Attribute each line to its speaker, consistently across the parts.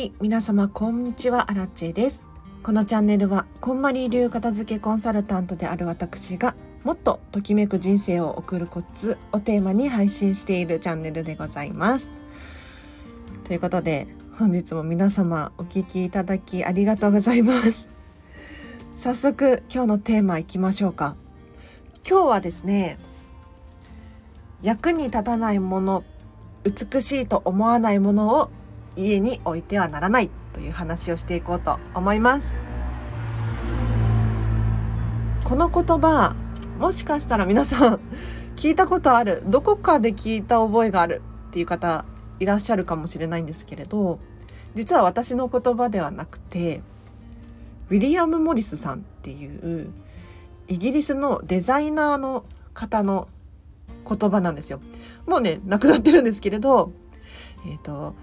Speaker 1: はい、皆様こんにちは、アラチェです。このチャンネルは、こんまり流片付けコンサルタントである私が、もっとときめく人生を送るコツをテーマに配信しているチャンネルでございます。ということで、本日も皆様お聞きいただきありがとうございます。早速、今日のテーマいきましょうか。今日はですね、役に立たないもの、美しいと思わないものを家に置いてはならないという話をしていこうと思います。この言葉、もしかしたら皆さん聞いたことある、どこかで聞いた覚えがあるっていう方いらっしゃるかもしれないんですけれど、実は私の言葉ではなくて、ウィリアム・モリスさんっていうイギリスのデザイナーの方の言葉なんですよ。もうね、亡くなってるんですけれど、えっ、ー、と、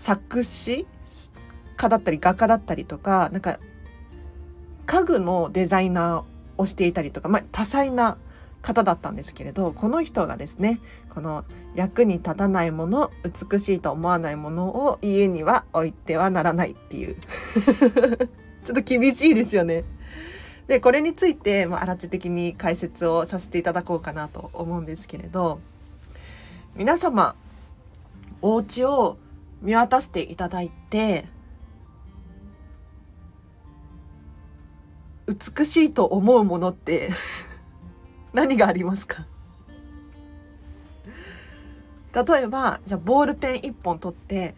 Speaker 1: 作詞家だったり画家だったりとか、なんか家具のデザイナーをしていたりとか、まあ、多彩な方だったんですけれど、この人がですね、この役に立たないもの、美しいと思わないものを家には置いてはならないっていう。ちょっと厳しいですよね。で、これについて、まあ、荒地的に解説をさせていただこうかなと思うんですけれど、皆様、お家を見渡していただいて、美しいと思うものって 何がありますか？例えば、じゃあボールペン一本取って、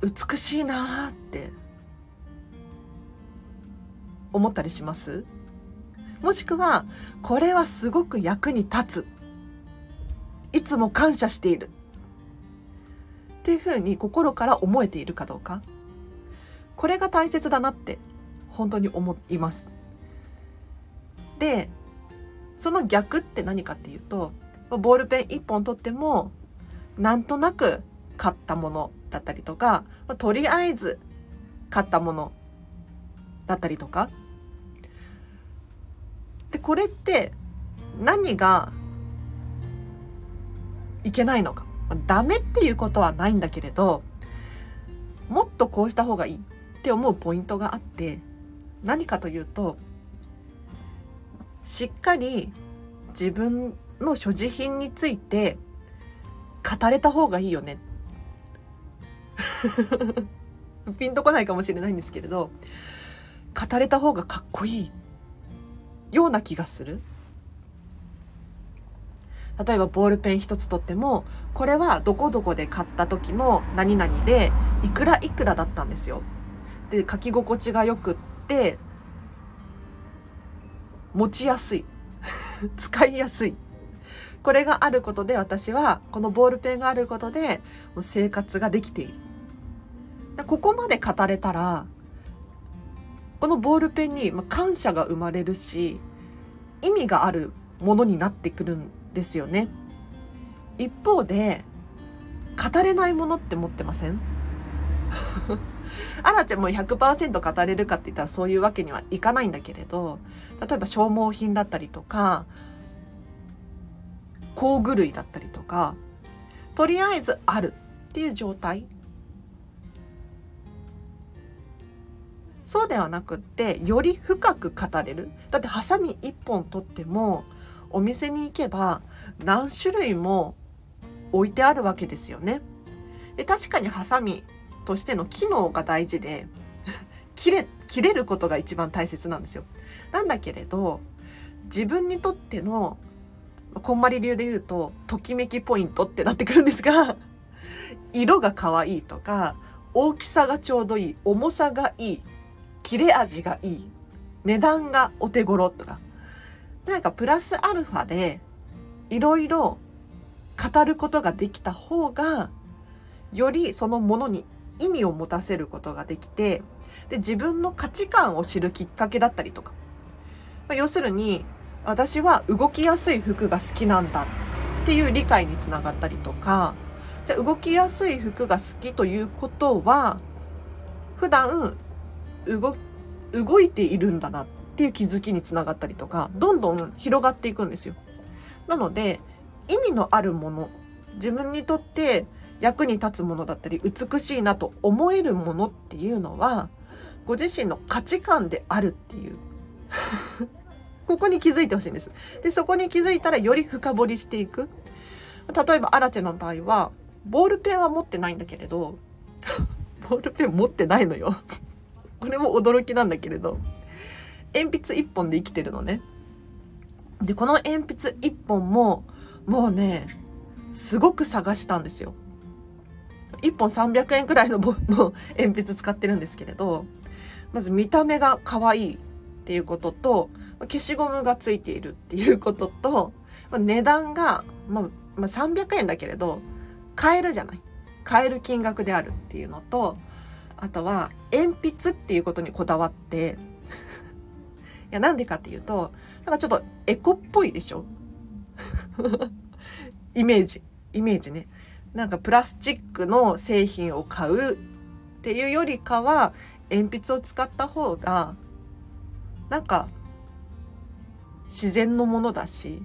Speaker 1: 美しいなって思ったりします？もしくは、これはすごく役に立つ。いつも感謝している。っていうふうに心から思えているかどうか。これが大切だなって本当に思います。で、その逆って何かっていうと、ボールペン一本取っても、なんとなく買ったものだったりとか、とりあえず買ったものだったりとか。で、これって何がいけないのか。ダメっていうことはないんだけれど、もっとこうした方がいいって思うポイントがあって、何かというと、しっかり自分の所持品について語れた方がいいよね。ピンとこないかもしれないんですけれど、語れた方がかっこいいような気がする。例えばボールペン一つ取っても、これはどこどこで買った時の何々で、いくらいくらだったんですよ。で、書き心地が良くって、持ちやすい。使いやすい。これがあることで私は、このボールペンがあることで、生活ができている。ここまで語れたら、このボールペンに感謝が生まれるし、意味があるものになってくるんですよね。一方で、語れないものって持ってません？アラちゃんも100%語れるかって言ったらそういうわけにはいかないんだけれど、例えば消耗品だったりとか、工具類だったりとか、とりあえずあるっていう状態。そうではなくって、より深く語れる。だってハサミ一本取っても、お店に行けば何種類も置いてあるわけですよね。で確かにハサミとしての機能が大事で、切れ、切れることが一番大切なんですよ。なんだけれど、自分にとっての、こんまり流で言うと、ときめきポイントってなってくるんですが、色が可愛いとか、大きさがちょうどいい、重さがいい、切れ味がいい、値段がお手頃とか、なんかプラスアルファで、いろいろ語ることができた方が、よりそのものに意味を持たせることができて、で、自分の価値観を知るきっかけだったりとか。まあ、要するに、私は動きやすい服が好きなんだっていう理解につながったりとか、じゃ動きやすい服が好きということは、普段動、動いているんだなっていう気づきにつながったりとか、どんどん広がっていくんですよ。なので、意味のあるもの、自分にとって役に立つものだったり美しいなと思えるものっていうのはご自身の価値観であるっていう ここに気づいてほしいんです。でそこに気づいたらより深掘りしていく。例えばアラチェの場合はボールペンは持ってないんだけれど ボールペン持ってないのよ これも驚きなんだけれど鉛筆1本で生きてるのね。でこの鉛筆1本ももうねすごく探したんですよ。1本300円くらいの の鉛筆使ってるんですけれどまず見た目が可愛いっていうことと消しゴムがついているっていうことと値段が、まあ、まあ、300円だけれど買えるじゃない買える金額であるっていうのとあとは鉛筆っていうことにこだわってやなんでかっていうとなんかちょっとエコっぽいでしょ？イメージイメージねなんかプラスチックの製品を買うっていうよりかは鉛筆を使った方がなんか自然のものだし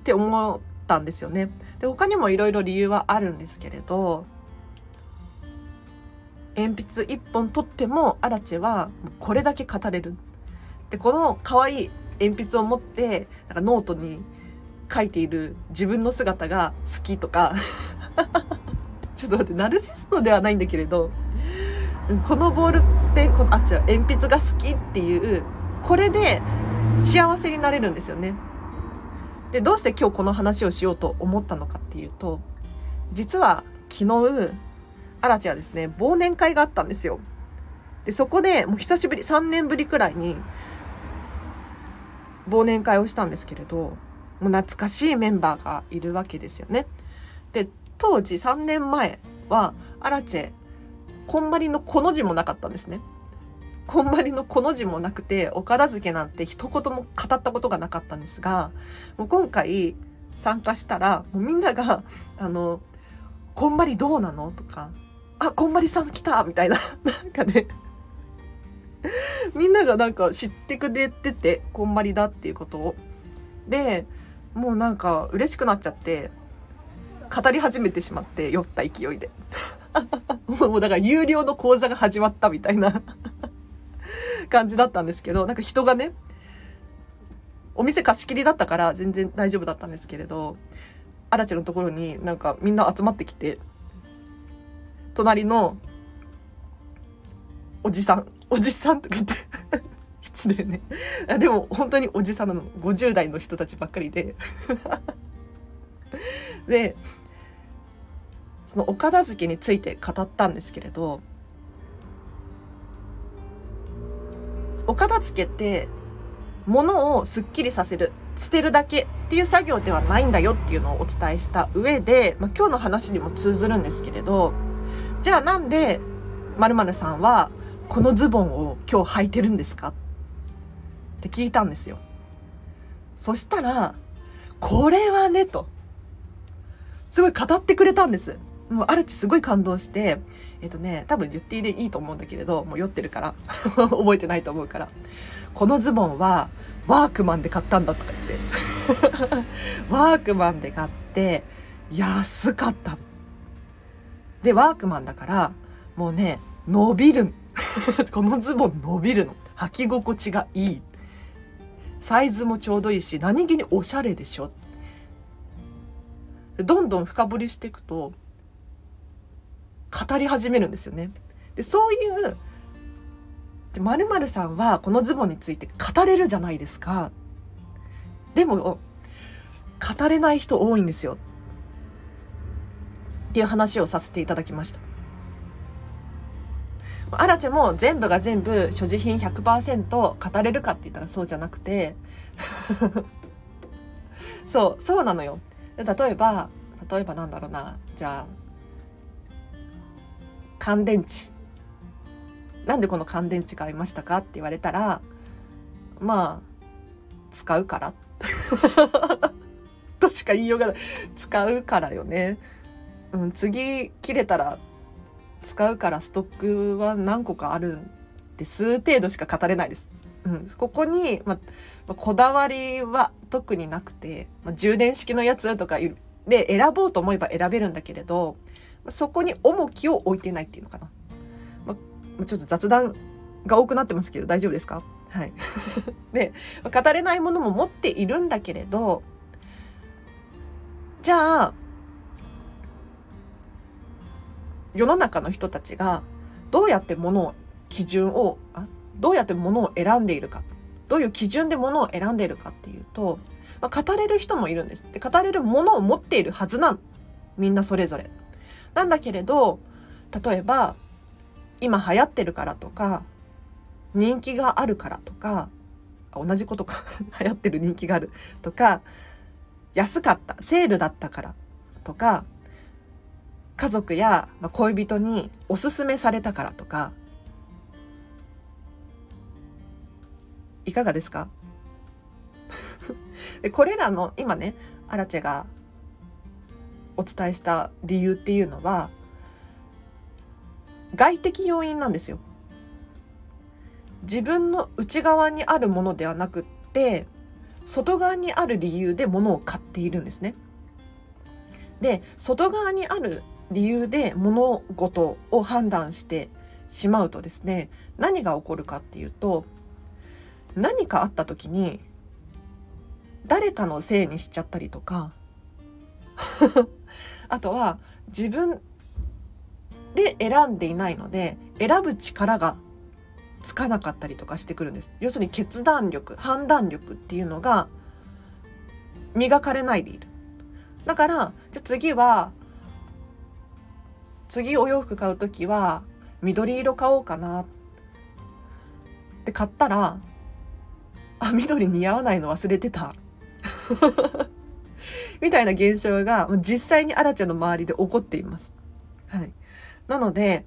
Speaker 1: って思ったんですよね。で他にもいろいろ理由はあるんですけれど鉛筆1本取ってもアラチェはこれだけ語れる。でこの可愛い鉛筆を持ってなんかノートに書いている自分の姿が好きとか ちょっと待ってナルシストではないんだけれどこのボールペンこのあ違う鉛筆が好きっていうこれで幸せになれるんですよね。でどうして今日この話をしようと思ったのかっていうと実は昨日アラチはですね忘年会があったんですよ。でそこでもう久しぶり3年ぶりくらいに忘年会をしたんですけれどもう懐かしいメンバーがいるわけですよね。で当時3年前はアラチェこんまりのこの字もなかったんですね。こんまりのこの字もなくてお片付けなんて一言も語ったことがなかったんですがもう今回参加したらもうみんなが「あのこんまりどうなの?」とか「あこんまりさん来た」みたいななんかね みんながなんか知ってくれててこんまりだっていうことを。でもうなんか嬉しくなっちゃって語り始めてしまって酔った勢いで もうだから有料の講座が始まったみたいな 感じだったんですけどなんか人がねお店貸し切りだったから全然大丈夫だったんですけれどアラチェのところになんかみんな集まってきて隣のおじさんおじさんとか言って。失礼ね。でも本当におじさんなの。50代の人たちばっかりで。でそのお片付けについて語ったんですけれどお片付けって物をすっきりさせる捨てるだけっていう作業ではないんだよっていうのをお伝えした上で、まあ、今日の話にも通ずるんですけれどじゃあなんで〇〇さんはこのズボンを今日履いてるんですか？って聞いたんですよ。そしたら、これはね、と。すごい語ってくれたんです。もうアルチすごい感動して、えっ、とね、多分言っていいと思うんだけれど、もう酔ってるから 覚えてないと思うから。このズボンはワークマンで買ったんだとか言って。ワークマンで買って、安かったで、ワークマンだから、もうね、伸びる。このズボン伸びるの。履き心地がいい。サイズもちょうどいいし、何気におしゃれでしょ。どんどん深掘りしていくと、語り始めるんですよね。でそういうまるさんはこのズボンについて語れるじゃないですか。でも語れない人多いんですよ。っていう話をさせていただきました。アラチェも全部が全部所持品100%語れるかって言ったらそうじゃなくて。そうそうなのよ。例えば例えばなんだろうな。じゃあ乾電池。なんでこの乾電池買いましたかって言われたらまあ使うから。としか言いようがない。使うからよね、うん、次切れたら使うからストックは何個かあるんです程度しか語れないです。うん、ここに、まあ、こだわりは特になくて、ま、充電式のやつとかで選ぼうと思えば選べるんだけれどそこに重きを置いてないっていうのかな。ま、ちょっと雑談が多くなってますけど大丈夫ですか？はい。で、語れないものも持っているんだけれど、じゃあ、世の中の人たちがどうやってものを、基準を、あどうやってものを選んでいるか。どういう基準でものを選んでいるかっていうと、まあ、語れる人もいるんです。で、語れるものを持っているはずなん。みんなそれぞれ。なんだけれど、例えば、今流行ってるからとか、人気があるからとか、同じことか 流行ってる人気があるとか、安かった、セールだったからとか、家族や恋人におすすめされたからとか、いかがですか？でこれらの今ねアラチェがお伝えした理由っていうのは外的要因なんですよ。自分の内側にあるものではなくって外側にある理由で物を買っているんですね。で外側にある理由で物事を判断してしまうとですね何が起こるかっていうと何かあった時に誰かのせいにしちゃったりとか あとは自分で選んでいないので選ぶ力がつかなかったりとかしてくるんです。要するに決断力、判断力っていうのが磨かれないでいる。だから、じゃ次は、次お洋服買う時は緑色買おうかなって買ったら、あ、緑似合わないの忘れてた。みたいな現象が実際にアラチェの周りで起こっています。はい。なので、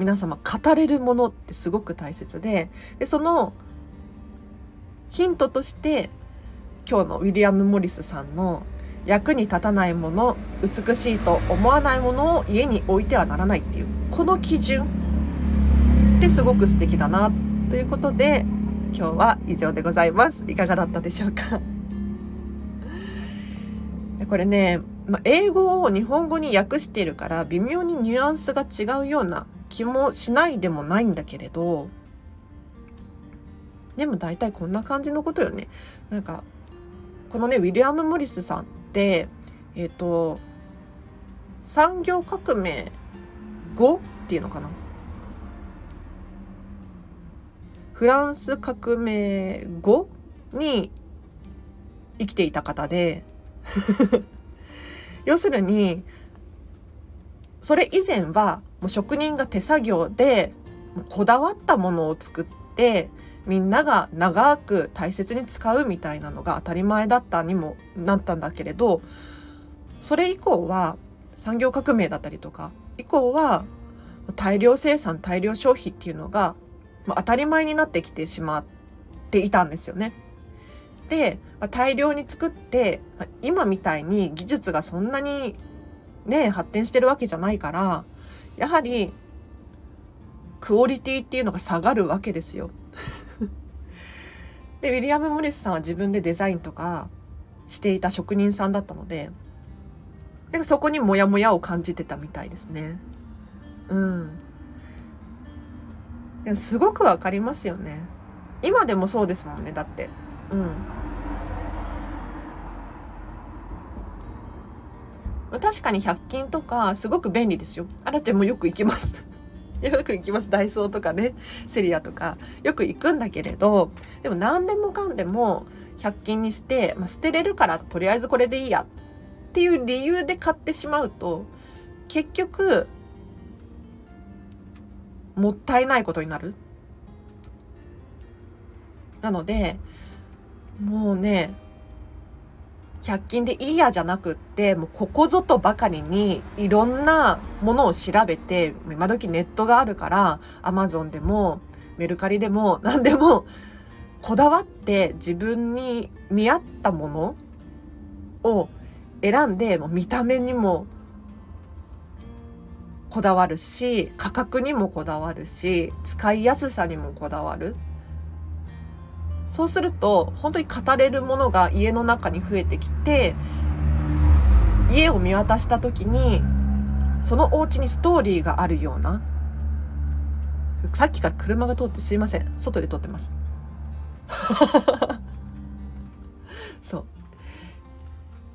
Speaker 1: 皆様語れるものってすごく大切ででそのヒントとして今日のウィリアム・モリスさんの役に立たないもの美しいと思わないものを家に置いてはならないっていうこの基準ってすごく素敵だなということで今日は以上でございますいかがだったでしょうか？これね、ま英語を日本語に訳しているから微妙にニュアンスが違うような気もしないでもないんだけれどでも大体こんな感じのことよね。なんかこのねウィリアム・モリスさんってえっ、ー、と産業革命後っていうのかな？フランス革命後に生きていた方で 要するにそれ以前はもう職人が手作業でこだわったものを作ってみんなが長く大切に使うみたいなのが当たり前だったにもなったんだけれどそれ以降は産業革命だったりとか以降は大量生産大量消費っていうのが当たり前になってきてしまっていたんですよね。で大量に作って今みたいに技術がそんなにね発展してるわけじゃないからやはりクオリティっていうのが下がるわけですよ。でウィリアム・モリスさんは自分でデザインとかしていた職人さんだったのででそこにモヤモヤを感じてたみたいですね。うん。でもすごくわかりますよね。今でもそうですもんねだって。うん。確かに100均とかすごく便利ですよ。あらちゃんもよく行きます。よく行きます。ダイソーとかね、セリアとか、よく行くんだけれど、でも何でもかんでも100均にして、まあ、捨てれるからとりあえずこれでいいやっていう理由で買ってしまうと、結局、もったいないことになる。なので、もうね、100均でいいやじゃなくってもうここぞとばかりにいろんなものを調べて今時ネットがあるからアマゾンでもメルカリでも 何でもこだわって自分に見合ったものを選んでもう見た目にもこだわるし価格にもこだわるし使いやすさにもこだわる。そうすると本当に語れるものが家の中に増えてきて家を見渡した時にそのお家にストーリーがあるようなさっきから車が通ってすいません外で撮ってます。そう。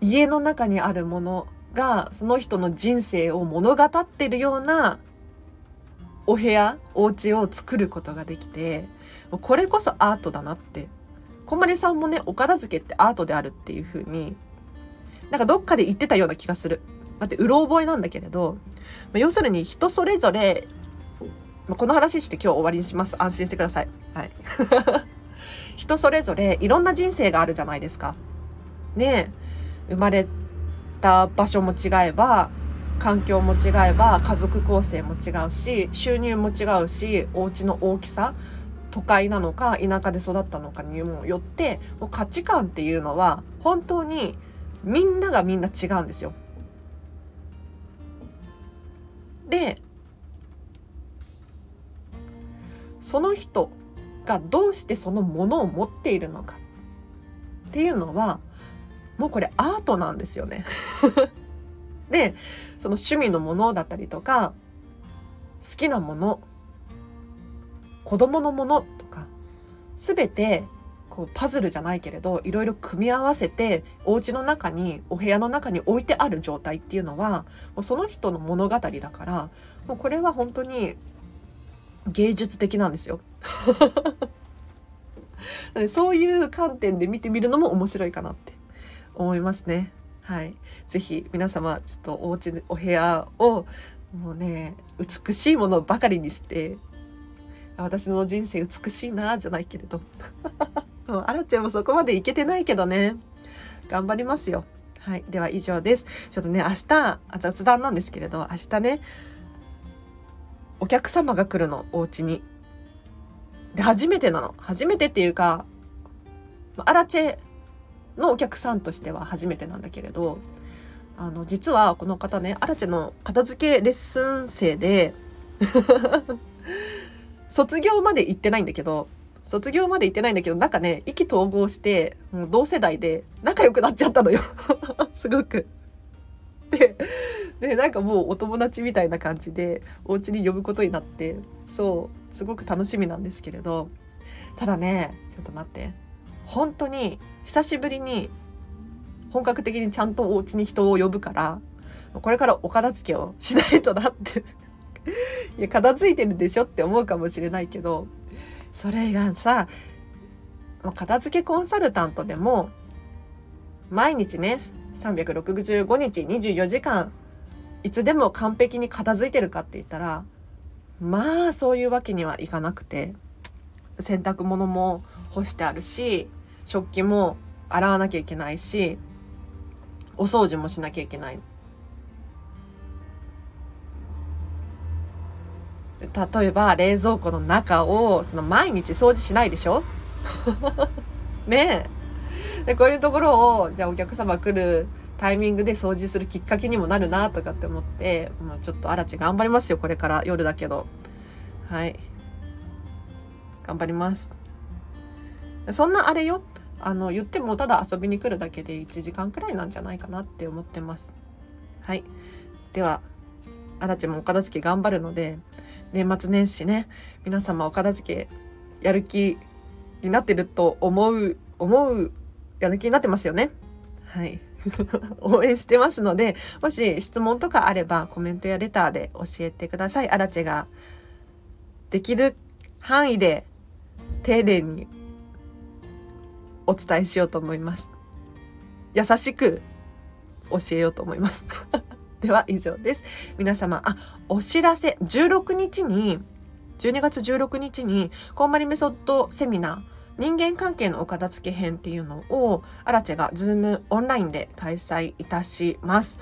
Speaker 1: 家の中にあるものがその人の人生を物語ってるようなお部屋お家を作ることができてこれこそアートだなってこまりさんもねお片付けってアートであるっていう風になんかどっかで言ってたような気がする。待ってうろ覚えなんだけれど、ま要するに人それぞれ、まこの話して今日終わりにします。安心してください。はい。人それぞれいろんな人生があるじゃないですか。ね生まれた場所も違えば環境も違えば家族構成も違うし収入も違うしお家の大きさ都会なのか田舎で育ったのかにもよってもう価値観っていうのは本当にみんながみんな違うんですよ。でその人がどうしてそのものを持っているのかっていうのはもうこれアートなんですよね でその趣味のものだったりとか好きなもの子供のものとか全てこうパズルじゃないけれどいろいろ組み合わせてお家の中にお部屋の中に置いてある状態っていうのはもうその人の物語だからもうこれは本当に芸術的なんですよ。そういう観点で見てみるのも面白いかなって思いますね。はい。ぜひ皆様、ちょっとお家、お部屋をもうね、美しいものばかりにして、私の人生美しいなじゃないけれど。あらちゃんもそこまでいけてないけどね。頑張りますよ。はい。では以上です。ちょっとね、明日、雑談なんですけれど、明日ね、お客様が来るの、お家に。で、初めてなの。初めてっていうか、アラチェのお客さんとしては初めてなんだけれど、あの、実はこの方ね、アラチェの片付けレッスン生で 卒業まで行ってないんだけど、卒業まで行ってないんだけど、なんかね、意気投合して、もう同世代で仲良くなっちゃったのよ。すごく。で、で、なんかもうお友達みたいな感じで、お家に呼ぶことになって、そう、すごく楽しみなんですけれど、ただね、ちょっと待って。本当に、久しぶりに、本格的にちゃんとお家に人を呼ぶから、これからお片付けをしないとなって いや、片付いてるでしょって思うかもしれないけど、それがさ片付けコンサルタントでも毎日ね365日24時間いつでも完璧に片付いてるかって言ったらまあそういうわけにはいかなくて洗濯物も干してあるし食器も洗わなきゃいけないしお掃除もしなきゃいけない例えば冷蔵庫の中をその毎日掃除しないでしょ？ねえ。で、こういうところを、じゃあお客様来るタイミングで掃除するきっかけにもなるなとかって思って、もうちょっとあらち頑張りますよ、これから夜だけど。はい。頑張ります。そんなあれよ。あの、言ってもただ遊びに来るだけで1時間くらいなんじゃないかなって思ってます。はい。では、あらちもお片付け頑張るので、年末年始ね皆様お片付けやる気になってると思う思うやる気になってますよねはい 応援してますのでもし質問とかあればコメントやレターで教えてくださいアラチェができる範囲で丁寧にお伝えしようと思います優しく教えようと思います では以上です。皆様、あ、お知らせ、16日に、12月16日に、こんまりメソッドセミナー、人間関係のお片付け編っていうのを、アラチェがズームオンラインで開催いたします。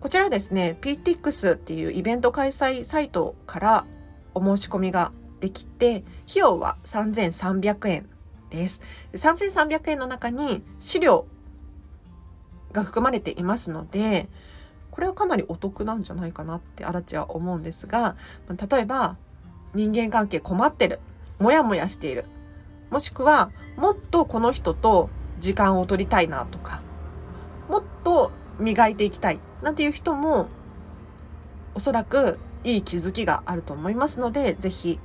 Speaker 1: こちらですね、PTX っていうイベント開催サイトからお申し込みができて、費用は3300円です。3300円の中に資料が含まれていますので、これはかなりお得なんじゃないかなってアラチは思うんですが例えば人間関係困ってるモヤモヤしているもしくはもっとこの人と時間を取りたいなとかもっと磨いていきたいなんていう人もおそらくいい気づきがあると思いますので、ぜひ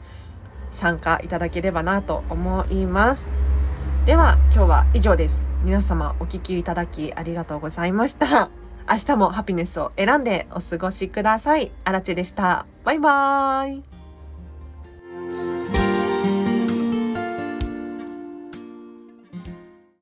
Speaker 1: 参加いただければなと思います。では今日は以上です。皆様お聴きいただきありがとうございました。明日もハピネスを選んでお過ごしください。あらちでした。バイバーイ。